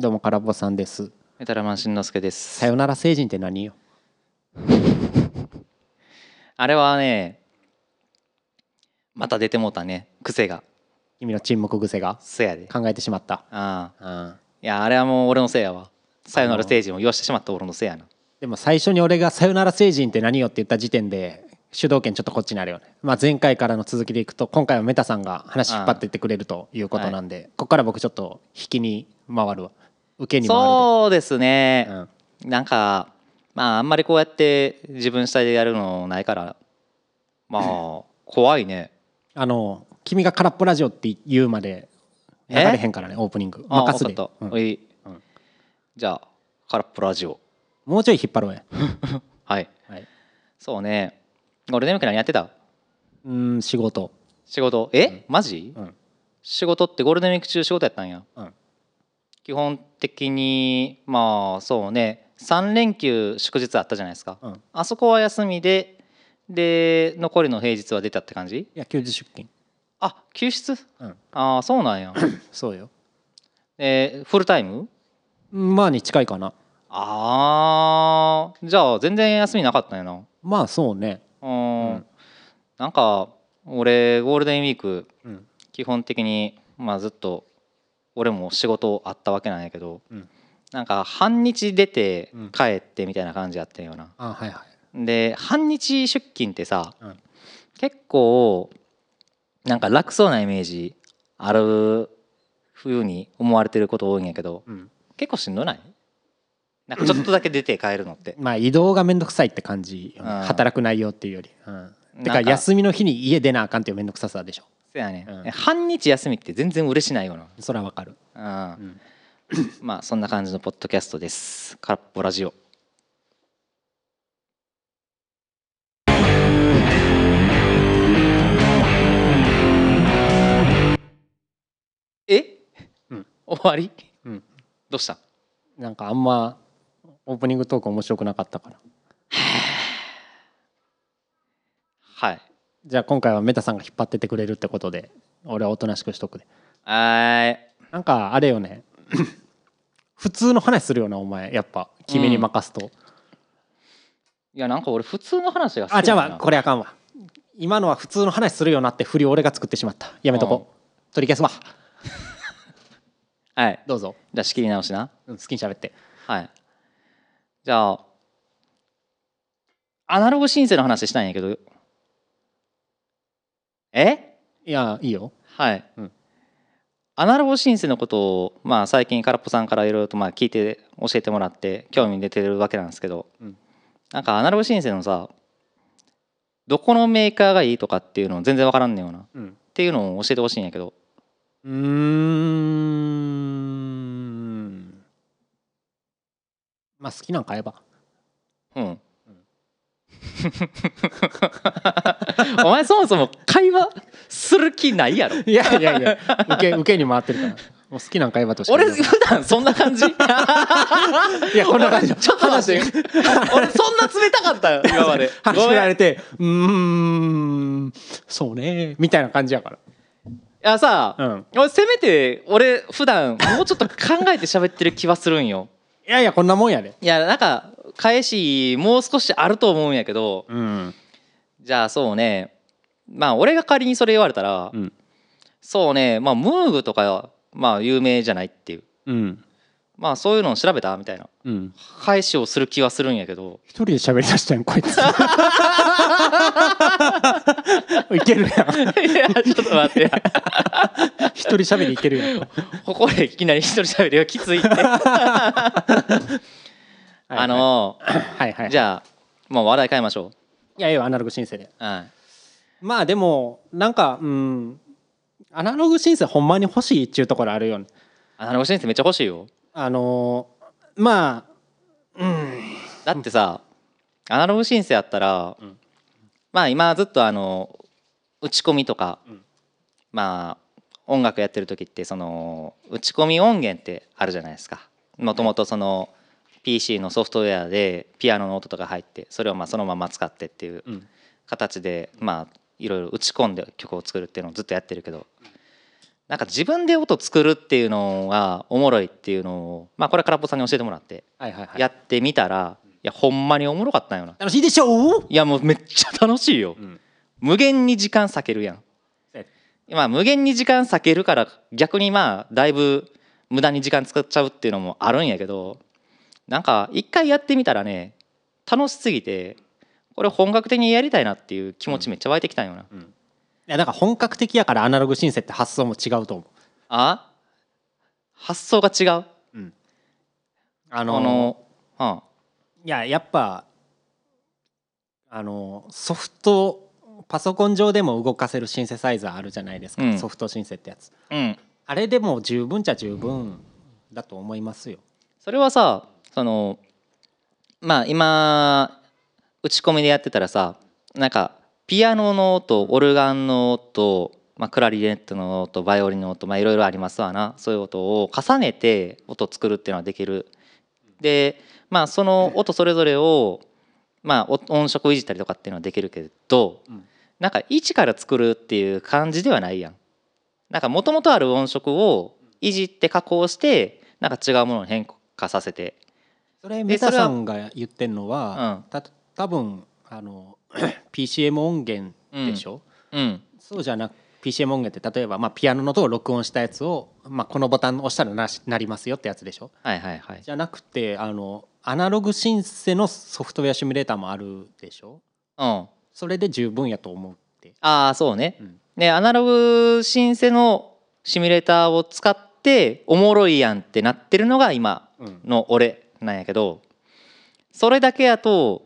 どうもからぼさんです。メタラマンしんのすけです。さよなら星人って何よ？あれはねまた出てもうたね。癖が。君の沈黙癖が？せやで。考えてしまった。ああ。うん。いやあれはもう俺のせいやわ。さよなら星人を言わしてしまった。俺のせいやな。でも最初に俺が「さよなら星人って何よ」って言った時点で主導権ちょっとこっちになるよね、まあ、前回からの続きでいくと今回はメタさんが話引っ張っていってくれるということなんで、ここから僕ちょっと引きに回るわ受けに回るそうですね。で、うん。なんかまああんまりこうやって自分主体でやるのないからまあ 怖いね。あの君が空っぽラジオって言うまで流えれへんからねオープニング。あ任すで、分かった、うん。いい。うん。じゃあ空っぽラジオ。もうちょい引っ張ろうや、はい。はい、そうね。ゴールデンウィーク何やってた？うん仕事。仕事。え、マジ、うん。仕事ってゴールデンウィーク中仕事やったんや。うん基本的にまあそうね。3連休祝日あったじゃないですか、うん。あそこは休みでで残りの平日は出たって感じ？いや休日出勤。あ休日？うん。ああそうなんや。そうよ。えーフルタイム？まあに近いかな。あーじゃあ全然休みなかったんやな。まあそうね。うん。うん。なんか俺ゴールデンウィークうん。基本的にまあずっと俺も仕事あったわけなんやけど、うん。なんか半日出てうん。帰ってみたいな感じやったんよな。あはいはい。で半日出勤ってさ、うん。結構なんか楽そうなイメージあるふうに思われてること多いんやけどうん。結構しんどない？なんかちょっとだけ出て帰るのって。まあ移動がめんどくさいって感じ働く内容っていうより、うん、てか休みの日に家出なあかんっていうめんどくささでしょせやね、うん。半日休みって全然嬉しないよな。それはわかる、うん。うん、まあそんな感じのポッドキャストです。空っぽラジオ。え、うん。終わり？うん。どうした？なんかあんまオープニングトーク面白くなかったから。はい。じゃあ今回はメタさんが引っ張ってってくれるってことで俺はおとなしくしとくで。はーい。なんかあれよね。普通の話するよなお前。やっぱ君に任すと、いやなんか俺普通の話が好きあじゃあこれあかんわ。今のは普通の話するよなって振り俺が作ってしまった。やめとこう。取り消すわ。はい。どうぞ、じゃあ仕切り直しな。うん、好きに喋って。はい。じゃあ、アナログ申請の話したんやけど、え？いやいいよ。はい、うん。アナログ申請のことを、まあ、最近空っぽさんからいろいろとまあ聞いて教えてもらって興味出てるわけなんですけど、うん。なんかアナログ申請のさどこのメーカーがいいとかっていうの全然わからんねんよな。っうん。ていうのを教えてほしいんやけど。うーん。まあ好きなん買えば。うん お前そもそも会話する気ないやろ。いやいやいや受け受けに回ってるから。もう好きなん買えばとしか言俺普段そんな感じ？いやこんな感じ。ちょっと待って。俺そんな冷たかったよ今まで。話振られてうーんそうねみたいな感じやから。やさ、うん。俺せめて俺普段もうちょっと考えて喋ってる気はするんよいやいやこんなもんやで。いやなんか返しもう少しあると思うんやけどうんじゃあそうね。まあ俺が仮にそれ言われたら、うん。そうね。まあムーグとかまあ有名じゃないっていう。うん。まあそういうのを調べたみたいな。うん。返しをする気はするんやけど。一人で喋りだしたやんこいつ いけるやん。いやちょっと待ってや。一人喋りいけるやん。ここでいきなり一人喋りはきついって。あのはいはい。じゃあもう話題変えましょいやいやアナログ申請で。うはい。まあでもなんかうんアナログ申請ほんまに欲しいっちゅうところあるよね。アナログ申請めっちゃ欲しいよ。あのーまあうん。だってさアナログ申請やったら、うんまあ今ずっとあの打ち込みとか、うん。まあ音楽やってる時ってその打ち込み音源ってあるじゃないですか。もともとその PC のソフトウェアでピアノの音とか入ってそれをまあそのまま使ってっていううん。形でまあいろいろ打ち込んで曲を作るっていうのをずっとやってるけどなんか自分で音作るっていうのがおもろいっていうのをまあこれ空っぽさんに教えてもらってやってみたらいやほんまにおもろかったんよな。楽しいでしょ？ういやもうめっちゃ楽しいよ。うん。無限に時間割けるやん。まあ無限に時間割けるから逆にまあだいぶ無駄に時間使っちゃうっていうのもあるんやけどなんか一回やってみたらね楽しすぎてこれ本格的にやりたいなっていう気持ちめっちゃ湧いてきたんよな、いやだから本格的やからアナログシンセって発想も違うと思う。あ？発想が違う？あのあのうんいややっぱあのソフトパソコン上でも動かせるシンセサイザーあるじゃないですか、うん。ソフトシンセってやつ。うん。あれでも十分じゃ十分だと思いますよ。それはさそのまあ今打ち込みでやってたらさなんかピアノの音オルガンの音、まあ、クラリネットの音バイオリンの音まあいろいろありますわな。そういう音を重ねて音を作るっていうのはできる。でまあその音それぞれをまあお音色をいじったりとかっていうのはできるけど、うん。なんか一から作るっていう感じではないやん。なんかもともとある音色をいじって加工してなんか違うものに変化させて。それメタさんが言ってるのは、うんた多分あの PCM 音源でしょ、うん。そうじゃなく PCM 音源って例えば、まあ、ピアノの音を録音したやつを、まあ、このボタン押したらなしなりますよってやつでしょ？はいはいはい。じゃなくてあのアナログシンセのソフトウェアシミュレーターもあるでしょ？うん。それで十分やと思うって、ああそうね、うん。でアナログシンセのシミュレーターを使っておもろいやんってなってるのが今うん。の俺なんやけどそれだけやと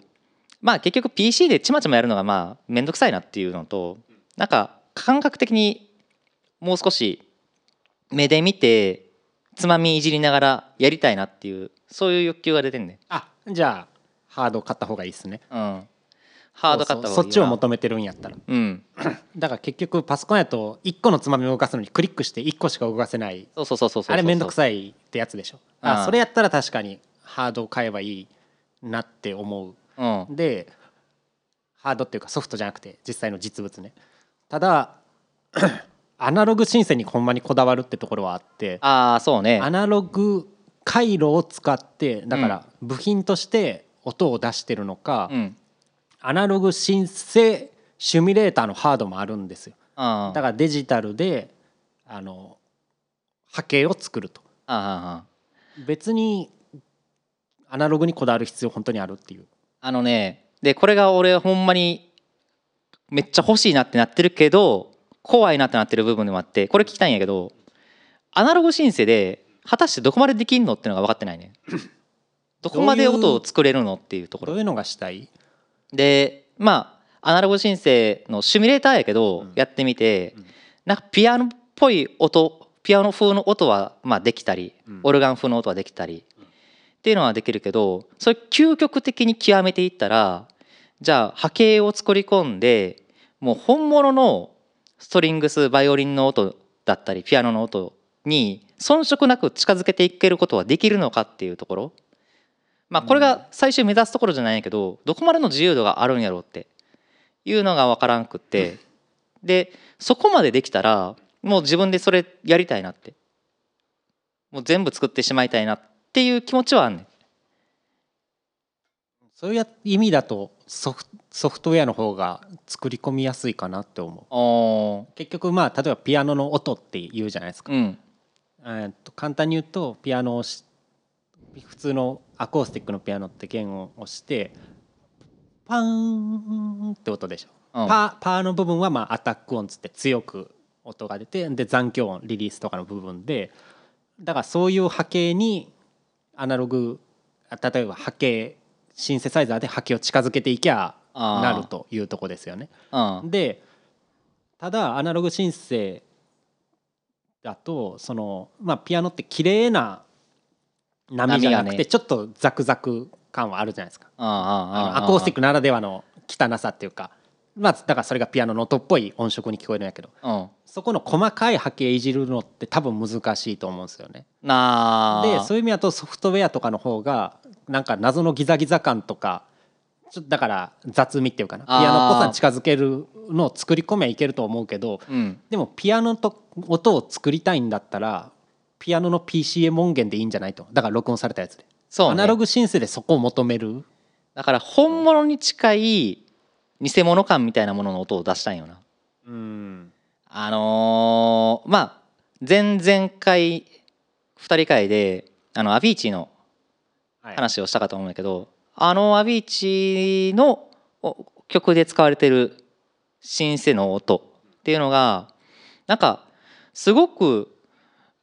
まあ結局 PC でちまちまやるのがまあ面倒くさいなっていうのとなんか感覚的にもう少し目で見てつまみいじりながらやりたいなっていうそういう欲求が出てんねあじゃあハード買った方がいいですね。うん。ハード買った方がいいそっちをも求めてるんやったら。うん。だから結局パソコンやと1個のつまみを動かすのにクリックして1個しか動かせない。そうそうそうそうあれ面倒くいさいってやつでしょ。うん。あそれやったら確かにハードを買えばいいなって思う。ん。うでハードっていうかソフトじゃなくて実際の実物ねただ アナログシンセにほんまにこだわるってところはあってああそうね。アナログ回路を使ってだから部品として音を出してるのか、うん。アナログシンセシミュレーターのハードもあるんですよ。あだからデジタルであの波形を作ると。別にアナログにこだわる必要本当にあるっていう。あのねでこれが俺ほんまにめっちゃ欲しいなってなってるけど怖いなってなってる部分でもあってこれ聞きたいんやけどアナログシンセで果たしてどこまでできんのっていうのが分かってないね。どこまで音を作れるのっていうところ。どういうのがしたい？でまあアナログシンセのシミュレーターやけど、うん。やってみて、うん。なんかピアノっぽい音ピアノ風の音はまあできたり、うん。オルガン風の音はできたり、っていうのはできるけどそれ究極的に極めていったらじゃあ波形を作り込んでもう本物のストリングスバイオリンの音だったりピアノの音に遜色なく近づけていけることはできるのかっていうところ。まあこれが最終目指すところじゃないけどどこまでの自由度があるんやろうっていうのが分からんくって。でそこまでできたらもう自分でそれやりたいなって。もう全部作ってしまいたいなっていう気持ちはあんねんそういう意味だとソフソフトウェアの方が作り込みやすいかなって思う。あ結局まあ例えばピアノの音って言うじゃないですか、うん。えーっと簡単に言うとピアノをし普通のアコースティックのピアノって弦を押してパーンって音でしょ、うん。パーパーの部分はまあアタック音つって強く音が出てで残響音リリースとかの部分でだからそういう波形にアナログあ例えば波形シンセサイザーで波形を近づけていきゃなるというとこですよね。うん。でただアナログシンセだとその、まあ、ピアノって綺麗な波じゃなくて、ちょっとザクザク感はあるじゃないですか。あああのアコースティックならではの汚さっていうか、まあ、だからそれがピアノの音っぽい音色に聞こえるんやけど。うん。そこの細かい波形いじるのって多分難しいと思うんですよね。でそういう意味だとソフトウェアとかの方がなんか謎のギザギザ感とかちょっとだから雑味っていうかな。ピアノっぽさに近づけるのを作り込めばいけると思うけどうん。でもピアノと音を作りたいんだったらピアノの PCM 音源でいいんじゃないと。だから録音されたやつで、そうね。アナログシンセでそこを求める。だから本物に近い偽物感みたいなものの音を出したいんよな。うん。あのーまあ前々回2人会であのアビーチのはい話をしたかと思うんだけど、あのアビーチのお曲で使われてるシンセの音っていうのがなんかすごく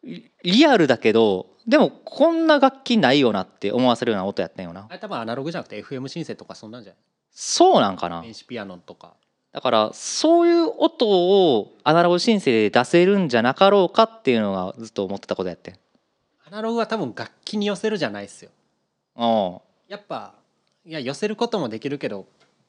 リリアルだけどでもこんな楽器ないよなって思わせるような音やったんよな。あれ多分アナログじゃなくて FM シンセとかそんなんじゃそうなんかな。ない電子ピアノとか。だからそういう音をアナログシンセで出せるんじゃなかろうかっていうのがずっと思ってたことやってん。アナログは多分楽器に寄せるじゃないですよ。うんやっぱいや寄せることもできるけど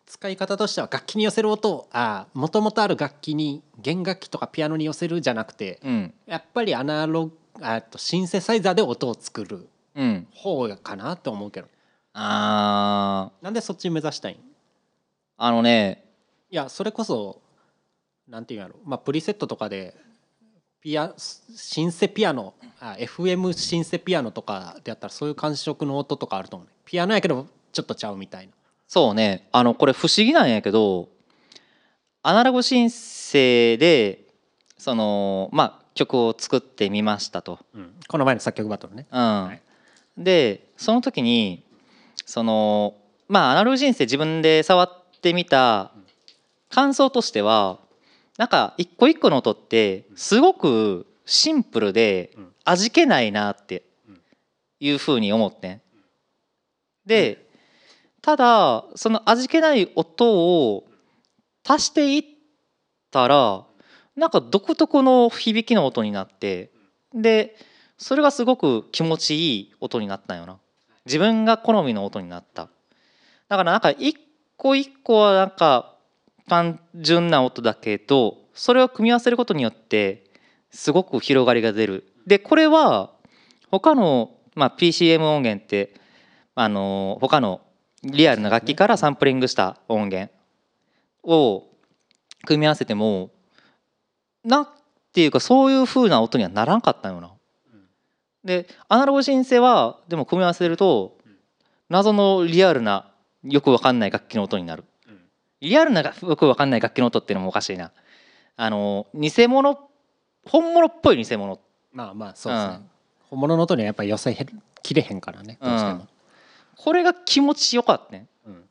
使い方としては楽器に寄せる音をあもともとある楽器に弦楽器とかピアノに寄せるじゃなくてうん。やっぱりアナログあとシンセサイザーで音を作るうん。方かなって思うけど。あー。なんでそっち目指したいん？いあのね。やそれこそなんていうんやろ。まあプリセットとかでピアシンセピアノあ FM シンセピアノとかでやったらそういう感触の音とかあると思うね。ピアノやけどちょっとちゃうみたいな。そうね。あのこれ不思議なんやけどアナログ申請でそのまあ曲を作ってみましたと。うん。この前の作曲バトルね。うん。い。でその時にそのまあアナログ申請自分で触ってみた感想としてはなんか一個一個の音ってすごくシンプルでうん。味気ないなってうん。いうふうに思ってん。でただその味気ない音を足していったらなんか独特の響きの音になってでそれがすごく気持ちいい音になったんよな。自分が好みの音になった。だからなんか一個一個はなんか単純な音だけどそれを組み合わせることによってすごく広がりが出るでこれは他の、まあ、PCM 音源ってあの他のリアルな楽器からサンプリングした音源を組み合わせてもなんていうかそういう風な音にはならんかったよな。でアナログシンセはでも組み合わせると謎のリアルなよくわかんない楽器の音になる。リアルなよくわかんない楽器の音っていうのもおかしいな。あの偽物本物っぽい偽物。まあまあそうですね、うん本物の音にはやっぱり寄せきれへんからねどうしても、これが気持ちよかったね。うん。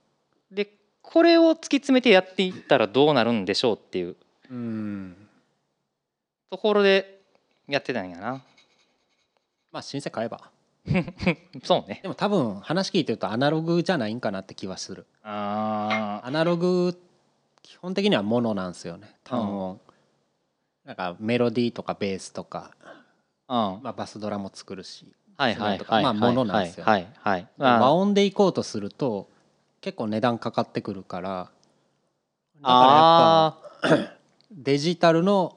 でこれを突き詰めてやっていったらどうなるんでしょうっていう。うん。ところでやってたんやな。まあシンセ買えば そうね。でも多分話聞いてるとアナログじゃないんかなって気はするあアナログ基本的にはモノなんですよね単音、なんかメロディーとかベースとか、あ。うん。まあ、バスドラも作るしはいはいはい。まあものなんですよはいはい。和音でいこうとすると結構値段かかってくるからだからやっあぱ デジタルの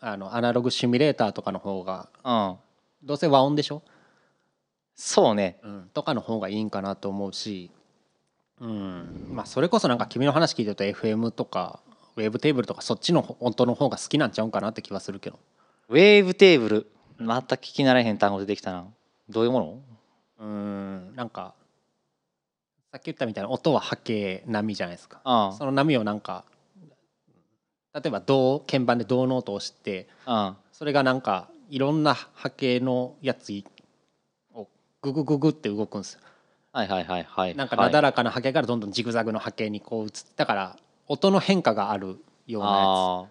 あのアナログシミュレーターとかの方があ。うん。どうせ和音でしょ、そうね。うん、とかの方がいいんかなと思うし、うんまあ、それこそなんか君の話聞いてると FM とかウェーブテーブルとかそっちの音の方が好きなんちゃうんかなって気はするけどウェーブテーブル？また聞き慣れへん単語出てきたな。どういうもの？うんなんかさっき言ったみたいな音は波形波じゃないですかあその波をなんか例えば銅鍵盤で銅の音を押してあ。それがなんかいろんな波形のやつをググググって動くんですよはいはいはいはい。なんかはないだらかな波形からどんどんジグザグの波形にこう移ってだから音の変化があるようなやああ。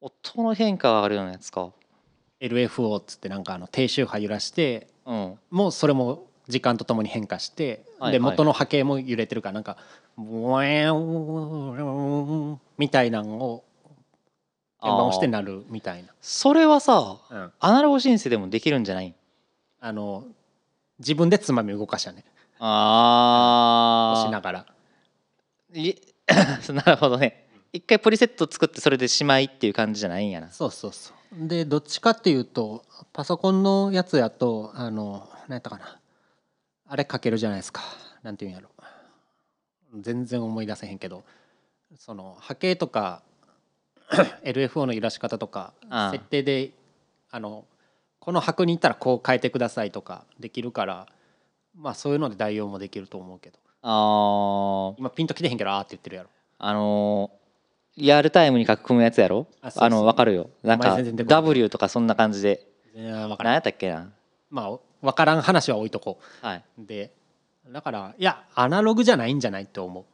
音の変化があるようなやつか。つ LFO っつってなんかあの低周波揺らしてうん。もうそれも時間とともに変化して、で元の波形も揺れてるからなんか「ボエン」みたいなのを鍵盤を押してなるみたいそれはさ、アナログシンセでもできるんじゃない？あの自分でつまみ動かしたね。あ押しながら。い なるほどね。一回プリセット作ってそれでしまいっていう感じじゃないんやな。そうそうそう。でどっちかっていうとパソコンのやつやとあの何やったかな。あれかけるじゃないですか。なんていうんやろ。全然思い出せへんけど。その波形とか LFO の揺らし方とかああ設定であのこの拍に行ったらこう変えてくださいとかできるからまあそういうので代用もできると思うけど。あー。今ピンときてへんけどあーって言ってるやろ。あのーリアルタイムに書き込むやつやろ？あそうそう。あの分かるよ。なんお前か全然出てこない。W とかそんな感じで。分からん。何やったっけな？まあ分からん話は置いとこはい。うでだからいやアナログじゃないんじゃないって思う。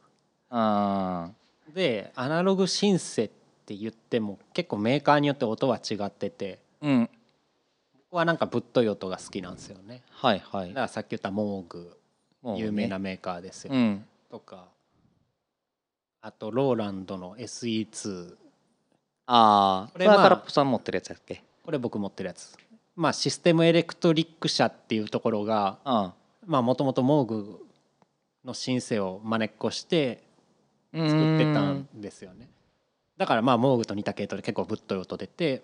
あでアナログシンセって言っても結構メーカーによって音は違ってて。ーうん。僕はなんかぶっとい音が好きなんですよね。はいはい。だからさっき言ったモーグ有名なメーカーですよ、うん。とかあとローランドの SE2 ああこれは空っぽさん持ってるやつやっけ？これ僕持ってるやつ。まあシステムエレクトリック社っていうところがあまあもともとモーグのシンセをまねっこしてあ作ってたんですよね。だからまあモーグと似た系統で結構ぶっとい音出て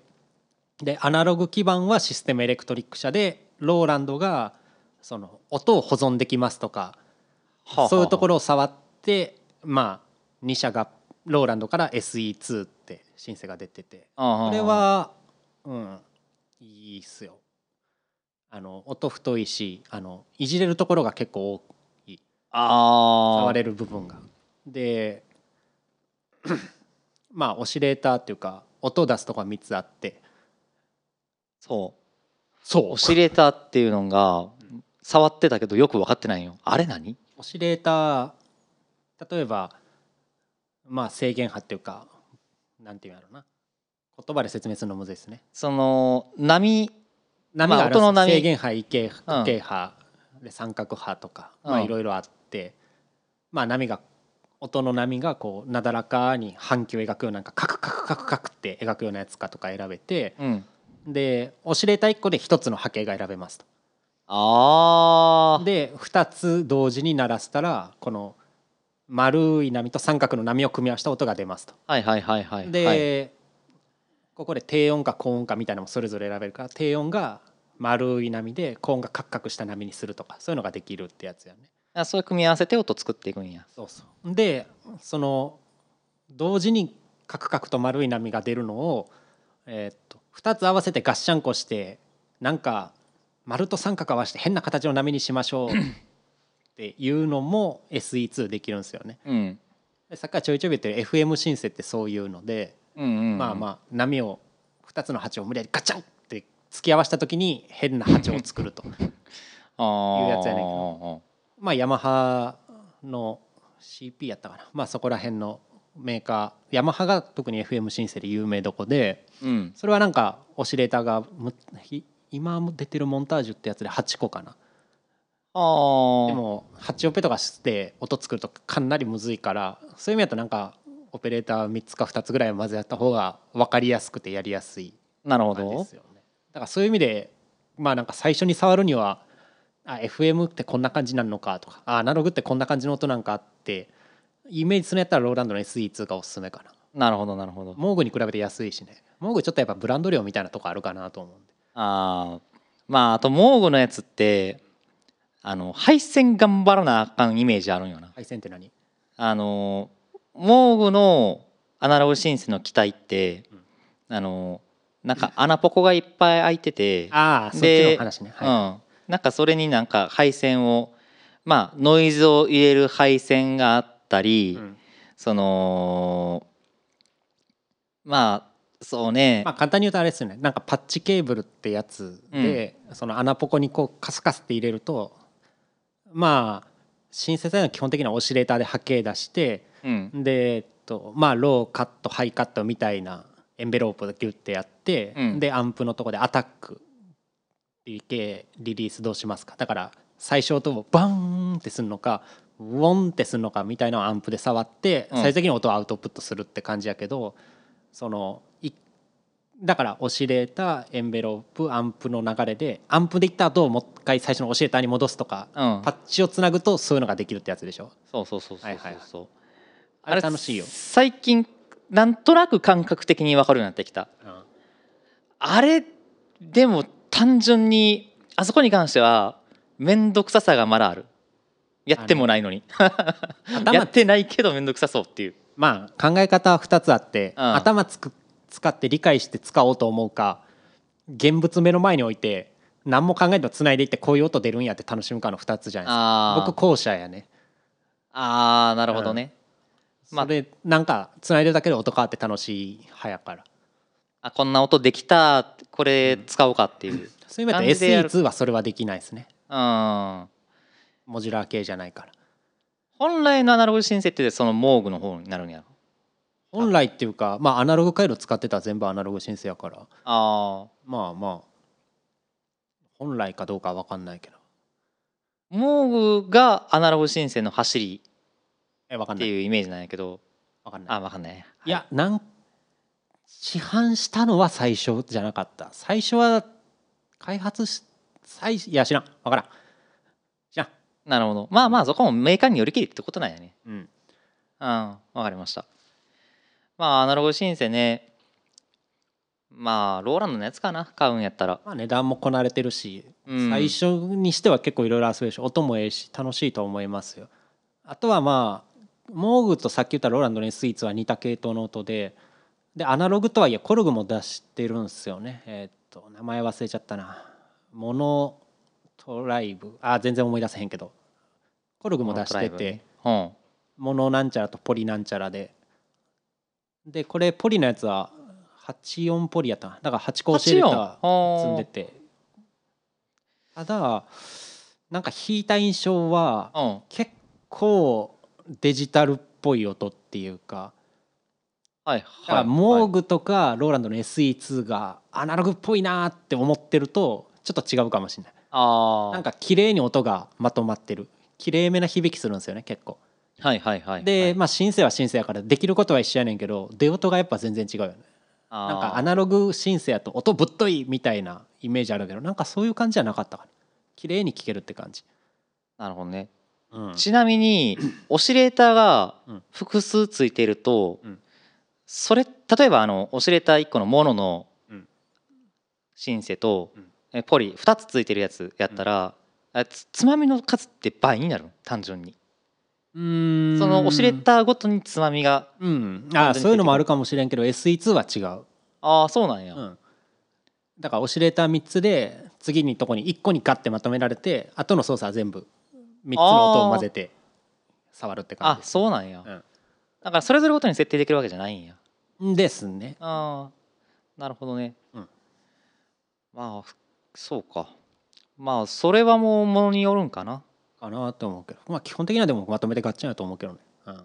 でアナログ基盤はシステムエレクトリック社でローランドがその音を保存できますとかそういうところろを触ってまあ2社がローランドから SE2 ってシンセが出てて。ここれはうんいいっすよ。あの音太いしあのいじれるところが結構多い。ああ。触れる部分が。で まあオシレーターっていうか音を出すとこは3つあってそう。そうオシレーターっていうのが触ってたけどよく分かってないよ。あれ何？オシレーター例えばまあ制限波っていうかなんていうんやろうな。言葉で説明するのむずいですね。その波波があるんです音の波。制限波異形うん。で三角波とかまあうんいろいろあってまあ波が音の波がこうなだらかに半球を描くようななんかカクカクカクカクって描くようなやつかとか選べてうんでオシレーター1個で1つの波形が選べますと。ああで2つ同時に鳴らしたらこの丸い波と三角の波を組み合わせた音が出ますと。はいはいはいはいで、はいここで低音か高音かみたいなのもそれぞれ選べるから低音が丸い波で高音がカクカクした波にするとかそういうのができるってやつやね。あそういう組み合わせて音作っていくんやそうそうでその同時にカクカクと丸い波が出るのを、えーっと2つ合わせてガッシャンコしてなんか丸と三角合わせて変な形の波にしましょう っていうのも SE2 できるんですよね。うん。でさっきからちょいちょい言ってる FM シンセってそういうので、うんうんまあまあ波を2つの波長を無理やりガチャンって突き合わせた時に変な波長を作ると。あいうやつやねんけど。まあヤマハの CP やったかな。まあそこら辺のメーカーヤマハが特に FM シンセで有名どこでうん。それはなんかオシレーターが今も出てるモンタージュってやつで8個かな。あー。でも8オペとかして音作るとかなりむずいからそういう意味だとなんかオペレーター3つか2つぐらい混ぜ合った方が分かりやすくてやりやすいなるほど。ですよね。だからそういう意味でまあなんか最初に触るにはあ FM ってこんな感じなのかとかあアナログってこんな感じの音なんかってイメージするんやったらローランドの SE2 がおすすめかな。なるほどなるほど。モーグに比べて安いしね。モーグちょっとやっぱブランド量みたいなとこあるかなと思うんで。あー。まああとモーグのやつってあの配線頑張らなあかんイメージあるんよな。配線って何？あのモーグのアナログシンセの機体って、あのなんか穴ポコがいっぱい開いてて、ああそっちでの話ね、はうん、なんかそれになんか配線をまあノイズを入れる配線があったり、いうん。そのまあそうね、まあ簡単に言うとあれですよね。なんかパッチケーブルってやつで、その穴ポコにこうカスカスって入れるとまあシンセサイザーの基本的にはオシレーターで波形出してうん。で、えっと、まあローカットハイカットみたいなエンベロープでギュッてやって、うん。でアンプのとこでアタック DK リリースどうしますか。だから最小とバーンってするのかウォンってするのかみたいなのをアンプで触ってうん。最終的に音をアウトプットするって感じやけど、そのいだからオシレーターエンベロープアンプの流れでアンプでいった後もう一回最初のオシレーターに戻すとか、うん。パッチをつなぐとそういうのができるってやつでしょ？そうそうそうそうそう、はいはいはい。そうあれ楽しいよ、最近なんとなく感覚的に分かるようになってきた。うん。あれでも単純にあそこに関しては面倒くささがまだあるやってもないのに。や頭ってないけど面倒くさそうっていう。まあ考え方は2つあって、うん。頭つく使って理解して使おうと思うか現物目の前に置いて何も考えずつないでいってこういう音出るんやって楽しむかの2つじゃないですか。僕後者やね。あーなるほどね、まあそれなんかつないでるだけで音変わって楽しい派やから。あこんな音できたこれ使おうかっていう、そういう意味でやる。SE2 はそれはできないですね。うん、モジュラー系じゃないから。本来のアナログシンセってそのモーグの方になるんやろ？本来っていうかまあアナログ回路使ってたら全部アナログ申請やから。あまあまあ本来かどうかは分かんないけど。あモーグがアナログシンセの走りってえ分かんない。いうイメージなんやけど。分かんない。あ分かんない。いやなん市販したのは最初じゃなかった。最初は開発し最いや知らん。分からんなるほど。まあまあそこもメーカーによりきりってことなんやね。うん。うんわかりました。まあアナログシンセね。まあローランドのやつかな。買うんやったら。まあ値段もこなれてるし、うん。最初にしては結構いろいろ遊べるし音もええし楽しいと思いますよ。あとはまあモーグとさっき言ったローランドの S2 は似た系統の音ででアナログとはいえコルグも出してるんですよね。えーっと名前忘れちゃったな。モノトライブ。あ全然思い出せへんけどコルグも出してて、うん。モノなんちゃらとポリなんちゃらで。でこれポリのやつは84ポリやったな。だから8個教えれた84積んでて。ただなんか弾いた印象はうん。結構デジタルっぽい音っていうか。はいはいモーグとかローランドの SE2 がアナログっぽいなーって思ってるとちょっと違うかもしれない。ああなんか綺麗に音がまとまってる綺麗めな響きするんですよね結構。はいはいはいで、まあシンセはシンセやからできることは一緒やねんけど出音がやっぱ全然違うよね。ななんかアナログシンセやと音ぶっといみたいなイメージあるけどなんかそういう感じじゃなかったかな。綺麗に聴けるって感じ、なるほどね。うん。ちなみにオシレーターがうん複数ついていると、うん。それ例えばあのオシレーター1個のモノのうん。シンセと、うポリ2つついてるやつやったら、あつつまみの数って倍になるの？単純に。うーん。そのオシレーターごとにつまみがうん。あそういうのもあるかもしれんけど SE2 は違う、ああそうなんや、うん、だからオシレーター3つで次にとこに1個にガッてまとめられて後の操作は全部3つの音を混ぜて触るって感あじです。そうなんや、うん。だからそれぞれごとに設定できるわけじゃないんや。ですね。ああなるほどね、うん。まあふそうかまあそれはもうものによるんかな。かなと思うけど。まあ基本的にはでもまとめてガッチャンやと思うけどね、うん、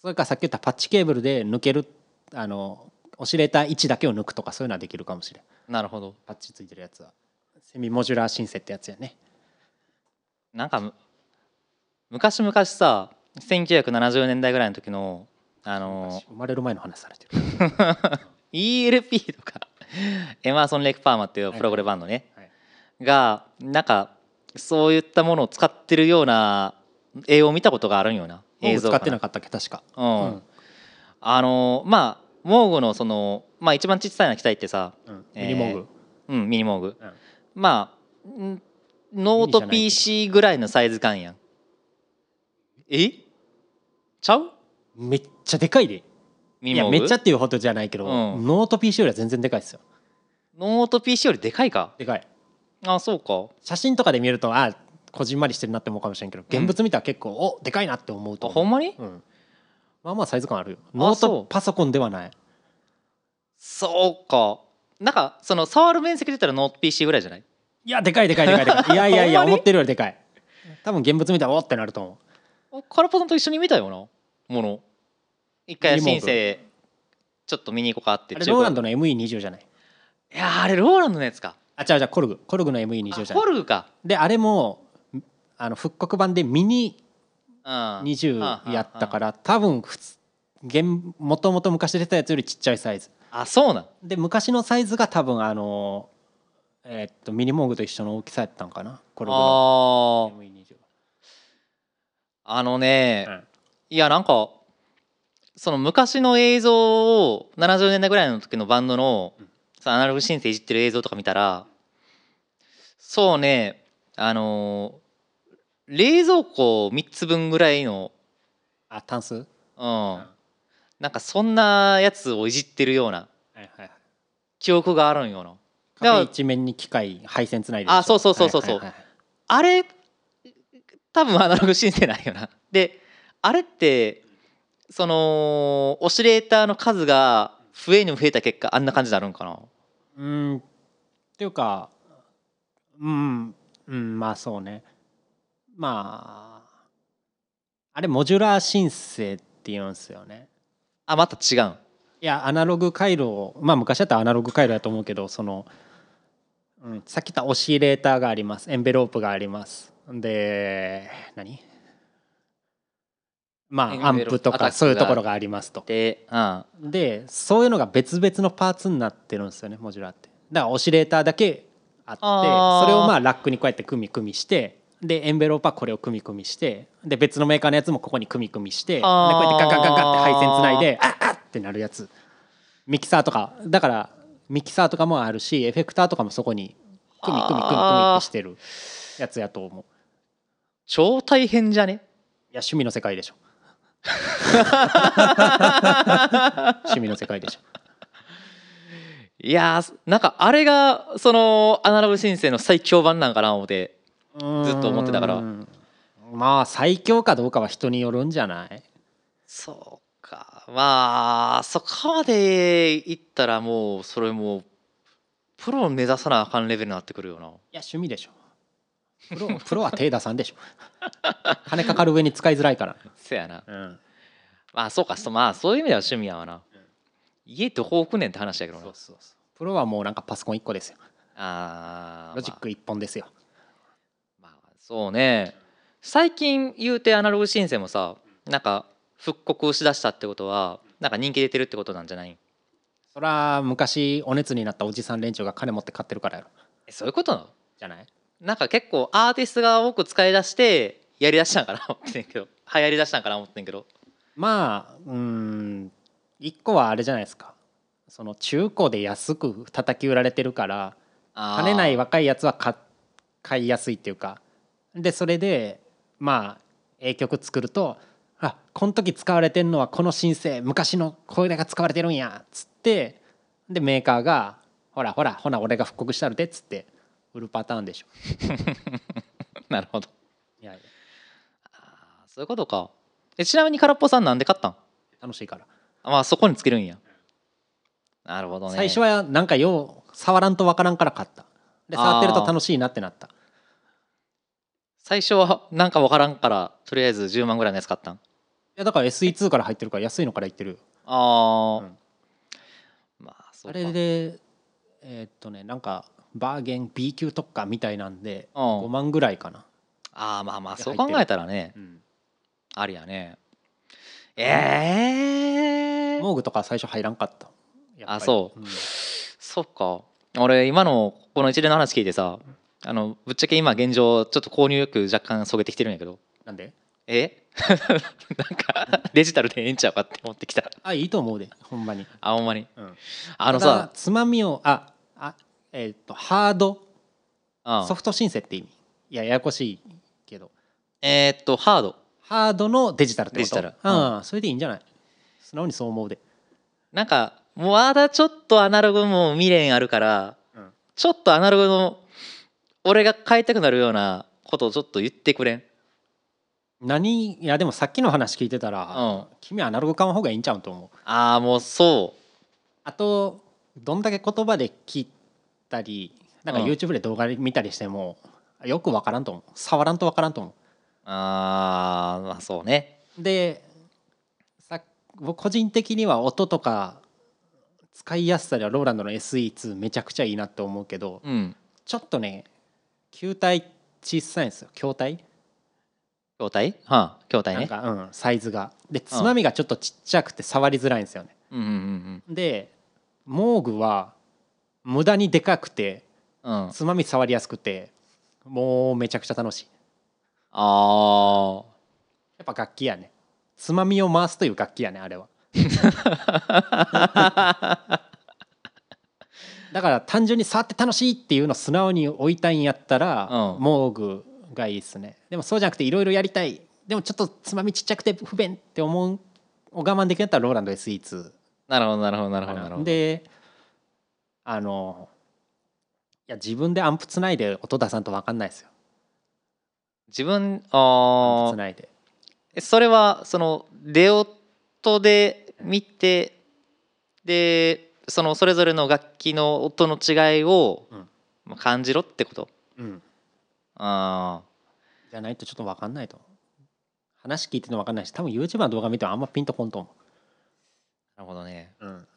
それからさっき言ったパッチケーブルで抜けるあのオシレーター1だけを抜くとかそういうのはできるかもしれん。なるほど。パッチついてるやつは。セミモジュラーシンセってやつやね。なんかむ昔々さ1970年代ぐらいの時のあの生まれる前の話されてる。ELP とかエマーソン・レイク・パーマっていうプログレバンドね、はいがなんかそういったものを使ってるような絵を見たことがあるんよな。映像か使ってなかったっけ？確か。うん。うん。あのまあモーグのその、まあ、一番小さいな機体ってさ、うん。えーミニモーグ、うん、ミニモーグ。うん。まあんノート PC ぐらいのサイズ感やん。え？ちゃう？めっちゃでかいで。いやミニモーグ？めっちゃっていうほどじゃないけど、うん。ノート PC よりは全然でかいですよ。ノート PC よりでかいか。でかいあそうか。写真とかで見るとあこじんまりしてるなって思うかもしれんけど現物見たら結構、おでかいなって思うとほんまに？うん、まあまあサイズ感あるよ。ノートパソコンではない。そうか。なんかその触る面積で言ったらノート PC ぐらいじゃない？いやでかいでかいでかいでかい。いやいやいや思ってるよりでかい。多分現物見たらおってなると思う。あカラパさんと一緒に見たよなもの？一回ミニモーグ申請ちょっと見に行こうかって。あれローランドの ME20 じゃない？いやーあれローランドのやつかあ違う違うコルグ。コルグの ME20 じゃあない。コルグか。であれもあの復刻版でミニうん20やったからら多分普通現もともと昔出たやつよりちっちゃいサイズ。あそうなん。で昔のサイズが多分あのえーっとミニモーグと一緒の大きさやったんかな。コルグのあー ME20 あのね、うん。いやなんかその昔の映像を70年代ぐらいの時のバンドの、そのアナログシンセいじってる映像とか見たらそうね。あのー冷蔵庫3つ分ぐらいのあタンスうん。なんかそんなやつをいじってるようなはいはいはい。記憶があるんよな。一面に機械配線つないでるでしょ？あそうそうそうそう。そうはいはいはい。あれ多分アナログ申請ないよな。であれってそのオシレーターの数が増えに増えた結果あんな感じになるんかな。うん。っていうかうんうんまあそうね。まああれモジュラー申請って言うんですよね。あまた違うん？いやアナログ回路をまあ昔だったらアナログ回路やと思うけどその、うん、さっき言ったオシレーターがあります。エンベロープがあります。で何？まあアエンプとかそういうところがありますと。で、うん、でそういうのが別々のパーツになってるんですよねモジュラーって。だからオシレーターだけあってそれをまあラックにこうやって組み組みしてでエンベロープはこれを組み組みしてで別のメーカーのやつもここに組み組みしてでこうやってガガガガって配線つないであっあっってなるやつ。ミキサーとかだからミキサーとかもあるしエフェクターとかもそこに組み組み組み組みってしてるやつやと思う。超大変じゃね？いや趣味の世界でしょ。趣味の世界でしょいやーなんかあれがそのアナログ申請の最強版なんかな思ってずっと思ってたから。うん。まあ最強かどうかは人によるんじゃない？そうか。まあそこまでいったらもうそれもうプロを目指さなあかんレベルになってくるよな。いや趣味でしょ。プロ プロは手出さんでしょ。金かかる上に使いづらいから、せやな。うん、まあそうか。そまあそういう意味では趣味やわな家どこ置くねんって話やけどな。そうそうそう。プロはもうなんかパソコン1個ですよ。あーロジック1本ですよ、まあ、まあそうね。最近言うてアナログ申請もさなんか復刻しだしたってことはなんか人気出てるってことなんじゃない？そら昔お熱になったおじさん連中が金持って買ってるからやろ。えそういうこと？なのじゃない？なんか結構アーティストが多く使い出してやりだしたんかな思ってんけど。流行りだしたんかな思ってんけど。まあうん1個はあれじゃないですか。その中古で安く叩き売られてるから金ない若いやつは買買いやすいっていうか。でそれでまあええ曲作ると「あこの時使われてんのはこの申請昔のこれが使われてるんや」っつってでメーカーが「ほらほらほな俺が復刻したるで」っつって売るパターンでしょ。なるほど。いやいや。あーそういうことか。えちなみに空っぽさんなんで買ったん？楽しいから、あまあそこにつけるんや。なるほどね。最初はなんかよう触らんとわからんから買った。で触ってると楽しいなってなった。最初はなんかわからんからとりあえず10万ぐらいのやつ買ったん？いやだから SE2 から入ってるから安いのからいってるよ。ああ、うん。まあそうあかれでえーっとねなんかバーゲン B 級特価みたいなんでうん。5万ぐらいかな、ああまあまあでそう考えたらねうんありやねええモーグとか最初入らんかった。あそう。うん。そっか。俺今のこの一連の話聞いてさあのぶっちゃけ今現状ちょっと購入欲若干そげてきてるんやけど。なんで？え？なんかデジタルでええんちゃうかって思ってきた。あいいと思うで。ほんまに、あほんまに。うん、あのさ。つまみをああえーっとハード？うんソフト申請って意味。いやややこしいけど。えーっとハード。ハードのデジタルってこと？デジタル。うん、それでいいんじゃない？素直にそう思うで、なんかもうまだちょっとアナログも未練あるからうん、ちょっとアナログの俺が変えたくなるようなことをちょっと言ってくれん。何いやでもさっきの話聞いてたら、うん。君アナログ買わん方がいいんちゃうと思う。ああもうそあとどんだけ言葉で聞いたりなんかうん。YouTube で動画で見たりしても、よくわからんと思う。触らんとわからんと思う。あーまあそうね。うでさ僕個人的には音とか使いやすさではローランドの SE2 めちゃくちゃいいなって思うけどうん。ちょっとね球体小さいんですよ。筐体？筐体？はあ筐体ね。なんか、うん、サイズが。でつまみがちょっとちっちゃくて触りづらいんですよね。うんうんでモーグは無駄にでかくてうん。うんつまみ触りやすくてもうめちゃくちゃ楽しい。あやっぱ楽器やねつまみを回すという楽器やねあれは。だから単純に触って楽しいっていうのを素直に置いたんやったら、うん。モーグがいいっすね。でもそうじゃなくていろいろやりたい。でもちょっとつまみちっちゃくて不便って思うを我慢できるんだったらローランド SE2 なるほどなるほどなるほどなるほど。であのいや自分でアンプつないで音出さんと分かんないですよ。自分アンあプつないで。ーそれはそのレオットで見てでそのそれぞれの楽器の音の違いを感じろってこと？うん。あじゃないとちょっと分かんないと。話聞いてても分かんないし多分 YouTube の動画見てもあんまピンとこんと思あなるほどね。う、うん、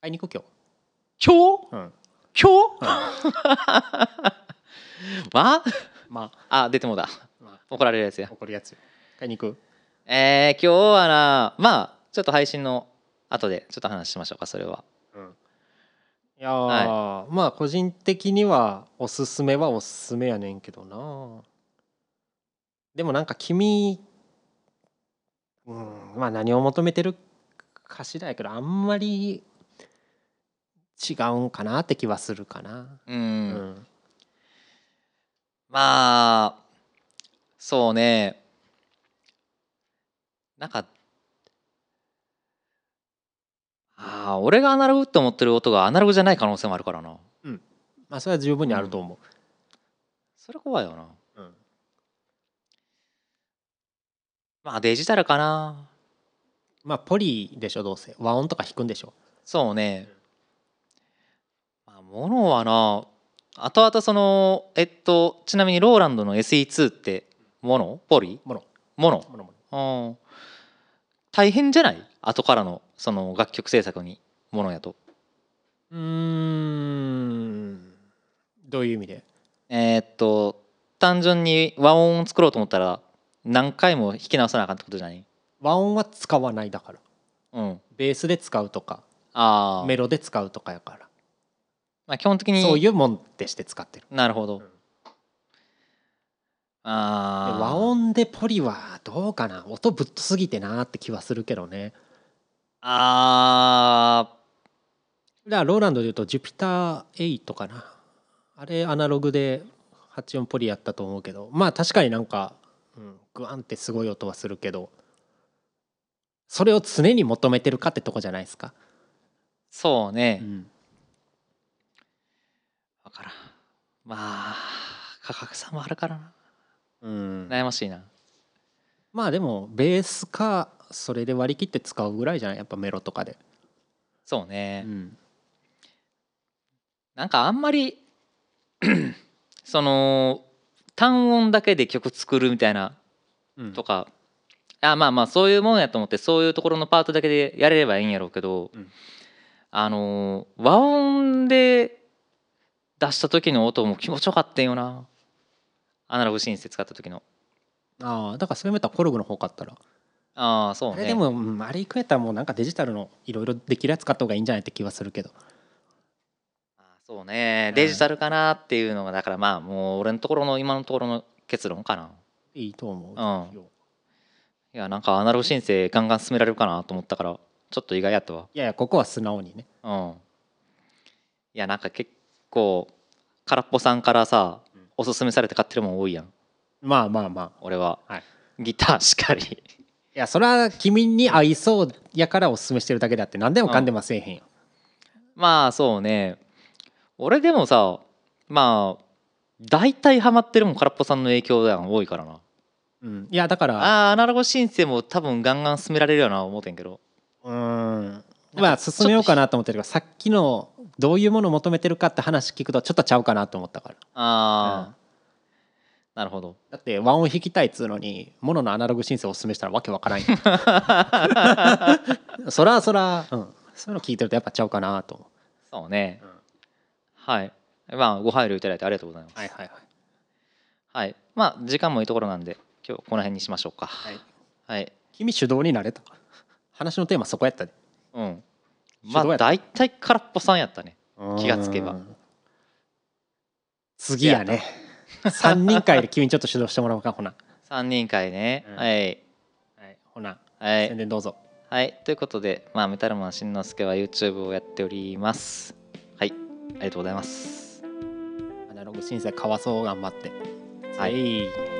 買いに行く今今日？日、うん、今日？ままあ。あ出てもうだ怒られるやつや。あ、怒るやつ。よ買いに行く？えー、今日はなまあちょっと配信の後でちょっと話しましょうかそれは。うん。いやー、まあ個人的にはおすすめはおすすめやねんけどな。でもなんか君うんまあ何を求めてるかしらやけどあんまり違うんかなって気はするかな。うん、うん。まあそうね。なんかああ俺がアナログって思ってる音がアナログじゃない可能性もあるからな。まあそれは十分にあると思それ怖いよな。う、うん。まあデジタルかな。まあポリでしょどうせ。和音とか弾くんでしょ。そうね。まあものはな後々そのえっとちなみにローランドの SE2 ってモノポリ？ものモノものものうん大変じゃない？後からのその楽曲制作にものやと。うーん。どういう意味で？えーっと単純に和音を作ろうと思ったら何回も弾き直さなあかんってことじゃない？和音は使わないだから。うん。ベースで使うとかああメロで使うとかやから。まあ基本的にそういうもんってして使ってる。なるほど、ん。でああ和音でポリはどうかな？音ぶっとすぎてなって気はするけどね。あだからローランドでいうとジュピター8かな。あれアナログで84ポリやったと思うけど。まあ確かになんか、うん、グワンってすごい音はするけど。それを常に求めてるかってとこじゃないですか、そうね。うん。わからん。まあ価格差もあるからなうん、悩ましいな。まあでもベースかそれで割り切って使うぐらいじゃない？やっぱメロとかで、そうね、うん。なんかあんまり その単音だけで曲作るみたいなうん。とか、あまあまあそういうもんやと思ってそういうところのパートだけでやれればいいんやろうけど、うん。あのー和音で出した時の音も気持ちよかったんよなアナログシンセ使った時の。ああだからそういう意味だったらコルグの方買ったら。ああそうね。あれでも、うんあれ行くやったらもうなんかデジタルのいろいろできるやつ買った方がいいんじゃないって気はするけど。あそうね。うんデジタルかなっていうのがだからまあもう俺のところの今のところの結論かな。いいと思う、うん。よ。いやなんかアナログ申請ガンガン進められるかなと思ったからちょっと意外やったわ。いやいやここは素直にね。うん。いやなんか結構空っぽさんからさうんおすすめされて買ってるもん多いやん。まあまあまあ。俺は、はい。ギターしかり。いやそれは君に合いそうやからおすすめしてるだけであって何でもかんでもせえへんよ、まあそうね。俺でもさまあ大体ハマってるもん空っぽさんの影響が多いからな。うん、いやだから。あーアナログ申請も多分ガンガン進められるよな思ってんけど。うん。まあ進めようかなと思ってるけどさっきのどういうものを求めてるかって話聞くとちょっとちゃうかなと思ったから。ああ、なるほど。だって和音弾きたいっつうのにモノのアナログ申請をおすすめしたらわけわからんよ そらそら、うん、そういうの聞いてるとやっぱちゃうかなとそうね、うん。はい。まあご配慮いただいてありがとうございます。はいはいはい。はい。まあ時間もいいところなんで今日この辺にしましょうか。はい。はい。君手動になれた話のテーマそこやったで。うんまあ大体空っぽさんやったね。気がつけば。うん。次やね。3人会で君にちょっと指導してもらおうかほな。3人会ね、うん。はい。はい。ほな。はい、宣伝どうぞ。はい、ということで、まあ、メタルマンしんのすけは YouTube をやっております。はい。ありがとうございます。アナログシンセかわそう頑張って。はい。はい